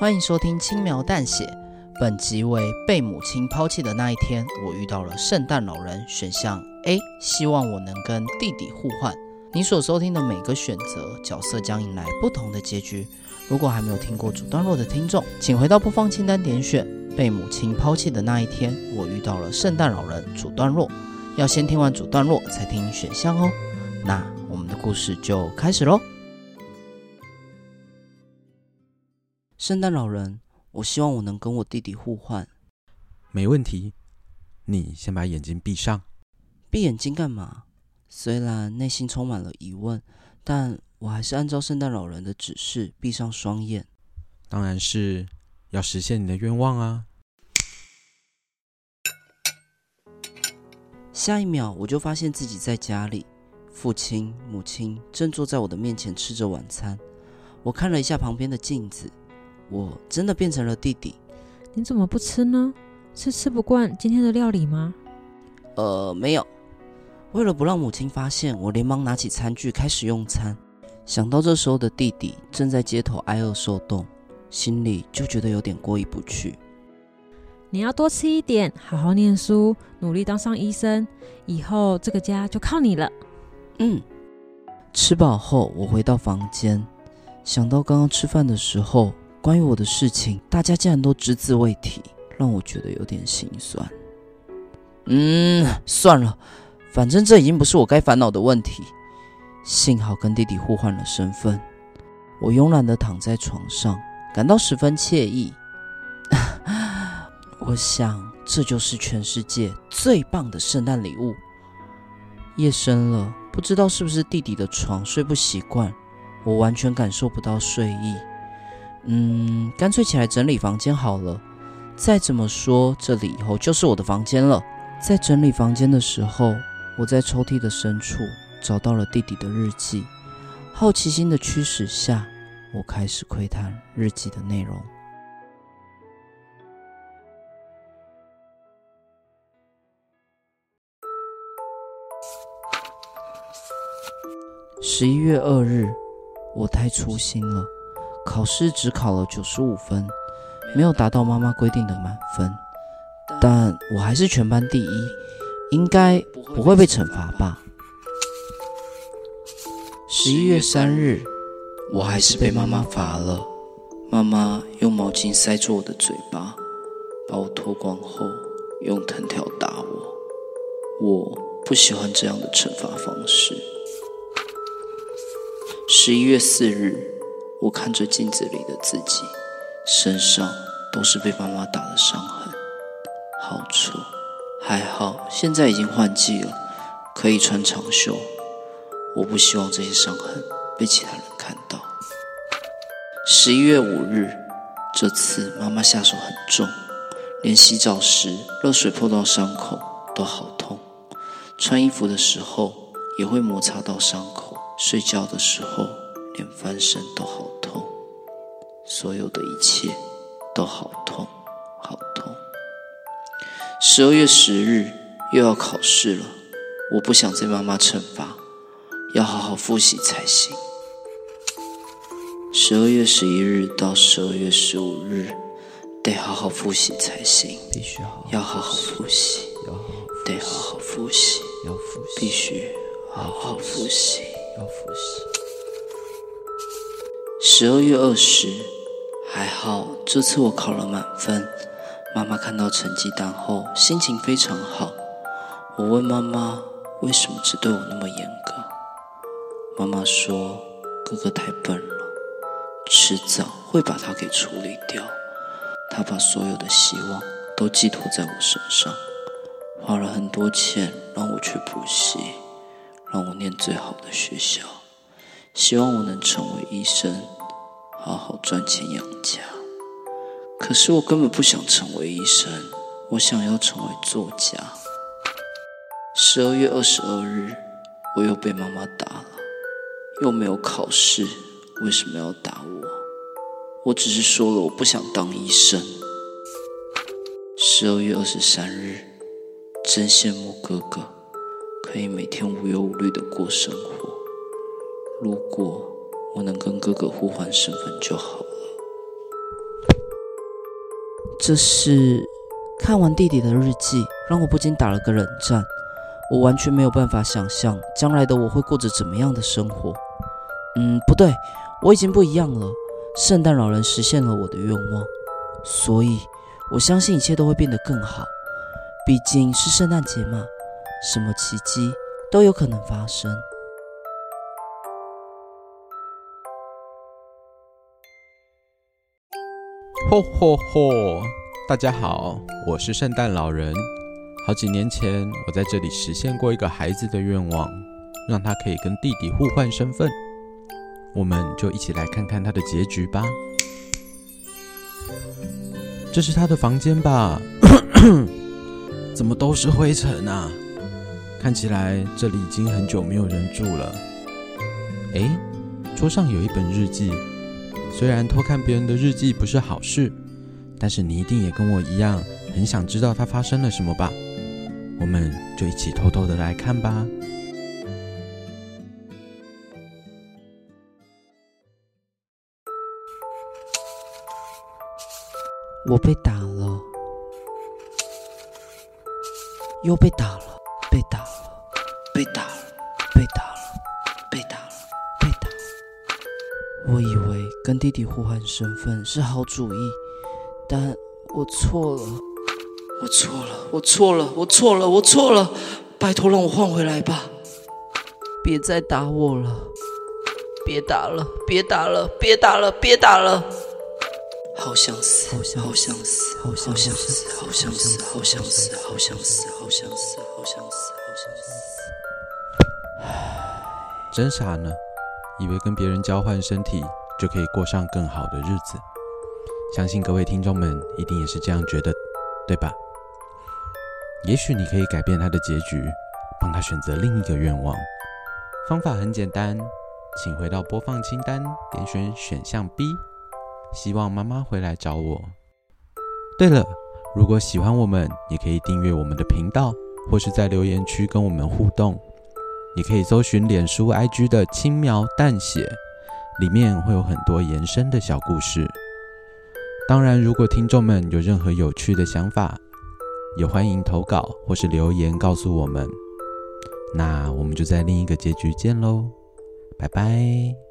欢迎收听轻描淡写，本集为被母亲抛弃的那一天，我遇到了圣诞老人。选项 A，希望我能跟弟弟互换。你所收听的每个选择，角色将迎来不同的结局。如果还没有听过主段落的听众，请回到播放清单点选《被母亲抛弃的那一天，我遇到了圣诞老人》主段落。要先听完主段落才听选项哦。那我们的故事就开始喽。圣诞老人，我希望我能跟我弟弟互换。没问题，你先把眼睛闭上。闭眼睛干嘛？虽然内心充满了疑问，但我还是按照圣诞老人的指示闭上双眼。当然是要实现你的愿望啊！下一秒，我就发现自己在家里，父亲、母亲正坐在我的面前吃着晚餐。我看了一下旁边的镜子，我真的变成了弟弟。你怎么不吃呢？是吃不惯今天的料理吗？呃，没有。为了不让母亲发现，我连忙拿起餐具开始用餐。想到这时候的弟弟正在街头挨饿受冻，心里就觉得有点过意不去。你要多吃一点，好好念书，努力当上医生，以后这个家就靠你了。嗯，吃饱后我回到房间，想到刚刚吃饭的时候关于我的事情，大家竟然都只字未提，让我觉得有点心酸。嗯，算了，反正这已经不是我该烦恼的问题。幸好跟弟弟互换了身份，我慵懒的躺在床上，感到十分惬意。我想，这就是全世界最棒的圣诞礼物。夜深了，不知道是不是弟弟的床睡不习惯，我完全感受不到睡意。嗯，干脆起来整理房间好了。再怎么说，这里以后就是我的房间了。在整理房间的时候，我在抽屉的深处找到了弟弟的日记。好奇心的驱使下，我开始窥探日记的内容。十一月二日，我太粗心了，考试只考了九十五分，没有达到妈妈规定的满分，但我还是全班第一，应该不会被惩罚吧？十一月三日，我还是被妈妈罚了，妈妈用毛巾塞住我的嘴巴，把我脱光后用藤条打我，我不喜欢这样的惩罚方式。十一月四日，我看着镜子里的自己，身上都是被妈妈打的伤痕，好丑。还好现在已经换季了，可以穿长袖。我不希望这些伤痕被其他人看到。十一月五日，这次妈妈下手很重，连洗澡时热水泼到伤口都好痛，穿衣服的时候也会摩擦到伤口。睡觉的时候，连翻身都好痛，所有的一切都好痛，好痛。十二月十日又要考试了，我不想再妈妈惩罚，要好好复习才行。十二月十一日到十二月十五日，得好好复习才行，必须好，要好好复习，要得好好复习，要复习，必须好好复习。要复习。十二月二十，还好，这次我考了满分。妈妈看到成绩单后，心情非常好。我问妈妈，为什么只对我那么严格？妈妈说，哥哥太笨了，迟早会把他给处理掉。他把所有的希望都寄托在我身上，花了很多钱让我去补习。让我念最好的学校，希望我能成为医生，好好赚钱养家。可是我根本不想成为医生，我想要成为作家。十二月二十二日，我又被妈妈打了，又没有考试，为什么要打我？我只是说了我不想当医生。十二月二十三日，真羡慕哥哥。可以每天无忧无虑的过生活。如果我能跟哥哥互换身份就好了。这是看完弟弟的日记，让我不禁打了个冷战。我完全没有办法想象将来的我会过着怎么样的生活。嗯，不对，我已经不一样了。圣诞老人实现了我的愿望，所以我相信一切都会变得更好。毕竟是圣诞节嘛，什么奇迹都有可能发生。吼吼吼！大家好，我是圣诞老人。好几年前，我在这里实现过一个孩子的愿望，让他可以跟弟弟互换身份。我们就一起来看看他的结局吧。这是他的房间吧？怎么都是灰尘啊？看起来这里已经很久没有人住了。诶，桌上有一本日记。虽然偷看别人的日记不是好事，但是你一定也跟我一样，很想知道他发生了什么吧？我们就一起偷偷的来看吧。我被打了，又被打了，被打了，被打了，被打了，被打了，被打了。我以为跟弟弟互换身份是好主意，但我错了，我错了，我错了，我错了，我错了！拜托让我换回来吧，别再打我了，别打了，别打了，别打了，别打了！好想死，好想死，好想死，好想死，好想死，好想死，好想死，好想死，好想死，好想死！唉，真傻呢，以为跟别人交换身体就可以过上更好的日子。相信各位听众们一定也是这样觉得，对吧？也许你可以改变他的结局，帮他选择另一个愿望。方法很简单，请回到播放清单，点选选项 B。希望妈妈回来找我。对了，如果喜欢我们，也可以订阅我们的频道，或是在留言区跟我们互动。也可以搜寻脸书、IG 的“轻描淡写”，里面会有很多延伸的小故事。当然，如果听众们有任何有趣的想法，也欢迎投稿或是留言告诉我们。那我们就在另一个结局见喽，拜拜。